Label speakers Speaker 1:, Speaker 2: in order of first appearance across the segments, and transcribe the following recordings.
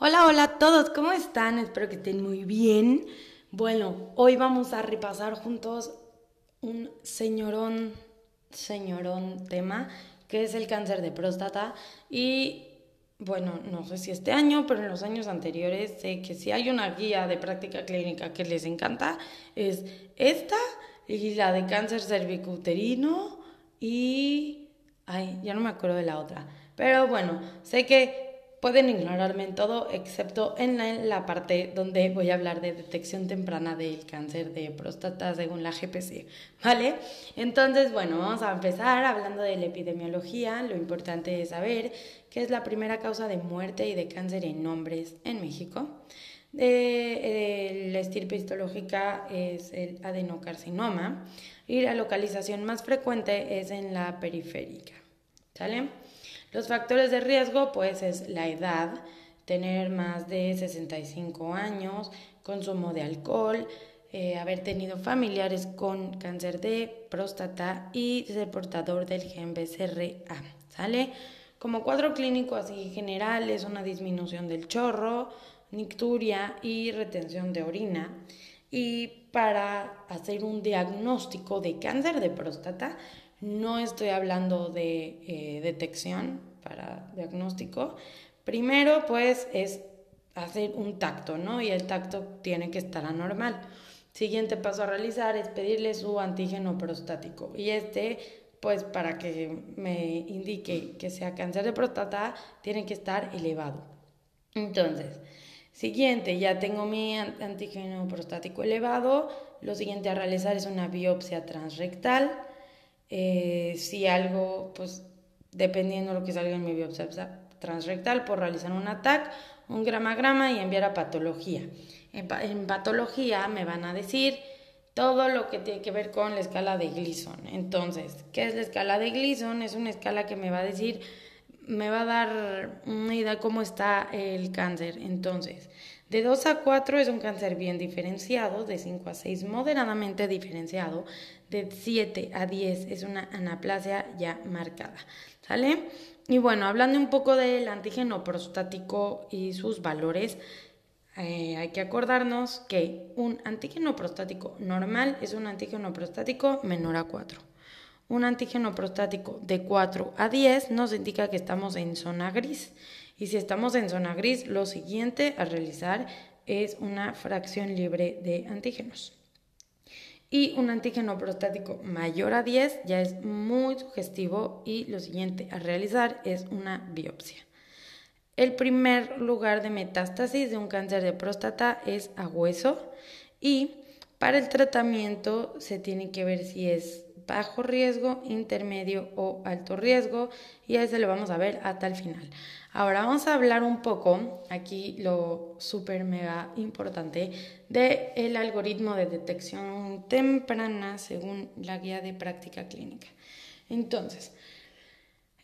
Speaker 1: Hola, hola a todos, ¿cómo están? Espero que estén muy bien. Bueno, hoy vamos a repasar juntos un señorón, señorón tema, que es el cáncer de próstata. Y bueno, no sé si este año, pero en los años anteriores sé que si hay una guía de práctica clínica que les encanta, es esta y la de cáncer cervicuterino y... Ay, ya no me acuerdo de la otra. Pero bueno, sé que pueden ignorarme en todo excepto en la, parte donde voy a hablar de detección temprana del cáncer de próstata según la GPC, ¿vale? Entonces, bueno, vamos a empezar hablando de la epidemiología. Lo importante es saber que es la primera causa de muerte y de cáncer en hombres en México. la estirpe histológica es el adenocarcinoma y la localización más frecuente es en la periférica, ¿sale? Los factores de riesgo, pues, es la edad, tener más de 65 años, consumo de alcohol, eh, haber tenido familiares con cáncer de próstata y ser portador del gen BCRA, ¿sale? Como cuadro clínico así general es una disminución del chorro, nicturia y retención de orina. Y para hacer un diagnóstico de cáncer de próstata, no estoy hablando de eh, detección para diagnóstico. Primero, pues, es hacer un tacto, ¿no? Y el tacto tiene que estar anormal. Siguiente paso a realizar es pedirle su antígeno prostático. Y este, pues, para que me indique que sea cáncer de próstata, tiene que estar elevado. Entonces, siguiente, ya tengo mi antígeno prostático elevado. Lo siguiente a realizar es una biopsia transrectal eh, si algo, pues dependiendo de lo que salga en mi biopsia transrectal, por realizar un ATAC, un gramagrama y enviar a patología. En, patología me van a decir todo lo que tiene que ver con la escala de Gleason. Entonces, ¿qué es la escala de Gleason? Es una escala que me va a decir, me va a dar una idea de cómo está el cáncer. Entonces, de 2 a 4 es un cáncer bien diferenciado, de 5 a 6 moderadamente diferenciado, de 7 a 10 es una anaplasia ya marcada. ¿Sale? Y bueno, hablando un poco del antígeno prostático y sus valores, eh, hay que acordarnos que un antígeno prostático normal es un antígeno prostático menor a 4. Un antígeno prostático de 4 a 10 nos indica que estamos en zona gris. Y si estamos en zona gris, lo siguiente a realizar es una fracción libre de antígenos. Y un antígeno prostático mayor a 10 ya es muy sugestivo y lo siguiente a realizar es una biopsia. El primer lugar de metástasis de un cáncer de próstata es a hueso y para el tratamiento se tiene que ver si es bajo riesgo, intermedio o alto riesgo y ese lo vamos a ver hasta el final. Ahora vamos a hablar un poco, aquí lo súper mega importante, del el algoritmo de detección temprana según la guía de práctica clínica. Entonces,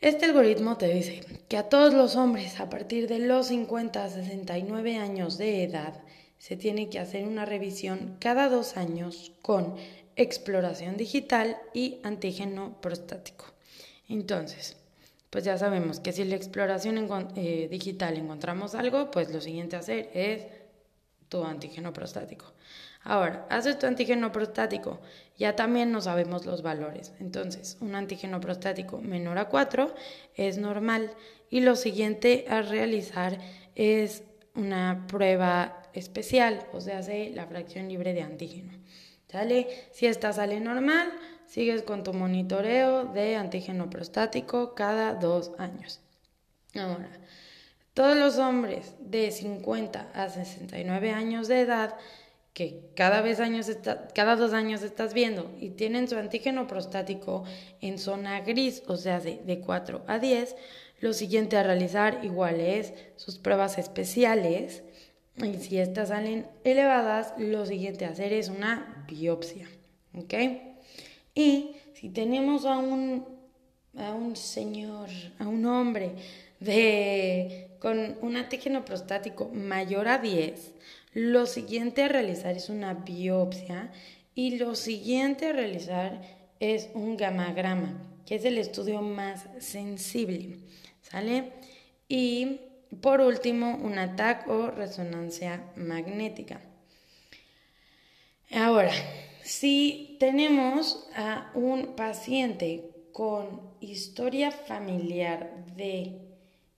Speaker 1: este algoritmo te dice que a todos los hombres a partir de los 50 a 69 años de edad se tiene que hacer una revisión cada dos años con exploración digital y antígeno prostático. Entonces, pues ya sabemos que si en la exploración eh, digital encontramos algo, pues lo siguiente a hacer es tu antígeno prostático. Ahora, haces tu antígeno prostático, ya también no sabemos los valores. Entonces, un antígeno prostático menor a 4 es normal y lo siguiente a realizar es una prueba especial, o sea, hace la fracción libre de antígeno. ¿Sale? Si esta sale normal, sigues con tu monitoreo de antígeno prostático cada dos años. Ahora, todos los hombres de 50 a 69 años de edad que cada, vez años cada dos años estás viendo y tienen su antígeno prostático en zona gris, o sea, de, de 4 a 10, lo siguiente a realizar igual es sus pruebas especiales y si estas salen elevadas, lo siguiente a hacer es una biopsia. ¿Ok? Y si tenemos a un, a un señor, a un hombre de, con un antígeno prostático mayor a 10, lo siguiente a realizar es una biopsia Y lo siguiente a realizar es un gamagrama, que es el estudio más sensible, ¿sale? Y por último, un ataque o resonancia magnética. Ahora, si tenemos a un paciente con historia familiar de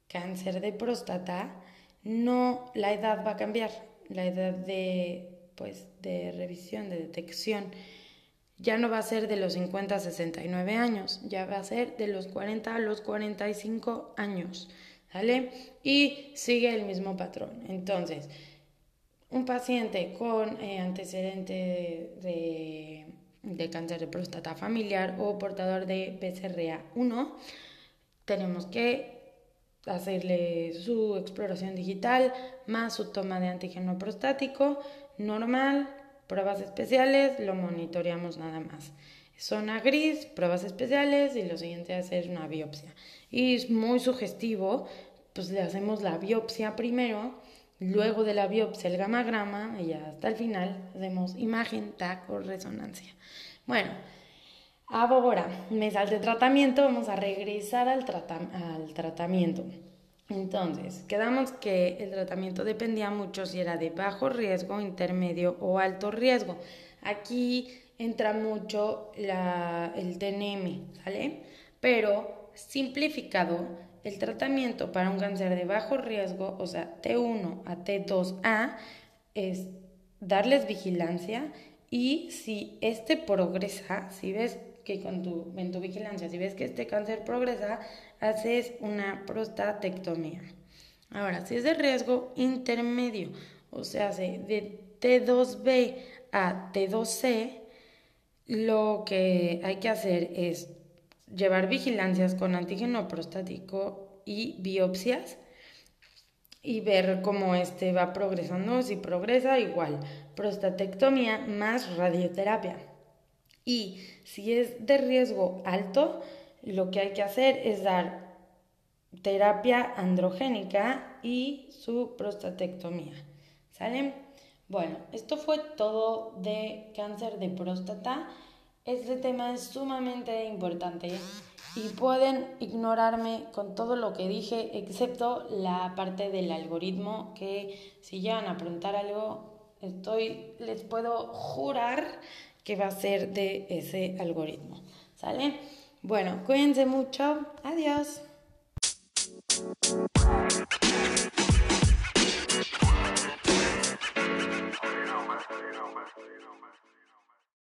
Speaker 1: cáncer de próstata, no la edad va a cambiar, la edad de pues de revisión, de detección ya no va a ser de los 50 a 69 años, ya va a ser de los 40 a los 45 años, ¿sale? Y sigue el mismo patrón. Entonces, un paciente con eh, antecedente de, de, cáncer de próstata familiar o portador de BCRA1, tenemos que hacerle su exploración digital más su toma de antígeno prostático normal, pruebas especiales, lo monitoreamos nada más. Zona gris, pruebas especiales y lo siguiente es hacer una biopsia. Y es muy sugestivo, pues le hacemos la biopsia primero Luego de la biopsia, el gamagrama, y hasta el final hacemos imagen, TAC o resonancia. Bueno, ahora, mes de tratamiento, vamos a regresar al, al tratamiento. Entonces, quedamos que el tratamiento dependía mucho si era de bajo riesgo, intermedio o alto riesgo. Aquí entra mucho la, el TNM, ¿sale? Pero simplificado, el tratamiento para un cáncer de bajo riesgo, o sea, T1 a T2A, es darles vigilancia y si este progresa, si ves que con tu, en tu vigilancia, si ves que este cáncer progresa, haces una prostatectomía. Ahora, si es de riesgo intermedio, o sea, de T2B a T2C, lo que hay que hacer es llevar vigilancias con antígeno prostático y biopsias y ver cómo este va progresando. Si progresa, igual, prostatectomía más radioterapia. Y si es de riesgo alto, lo que hay que hacer es dar terapia androgénica y su prostatectomía. ¿Sale? Bueno, esto fue todo de cáncer de próstata. Este tema es sumamente importante y pueden ignorarme con todo lo que dije, excepto la parte del algoritmo, que si llegan a preguntar algo, estoy, les puedo jurar que va a ser de ese algoritmo. ¿Sale? Bueno, cuídense mucho. Adiós.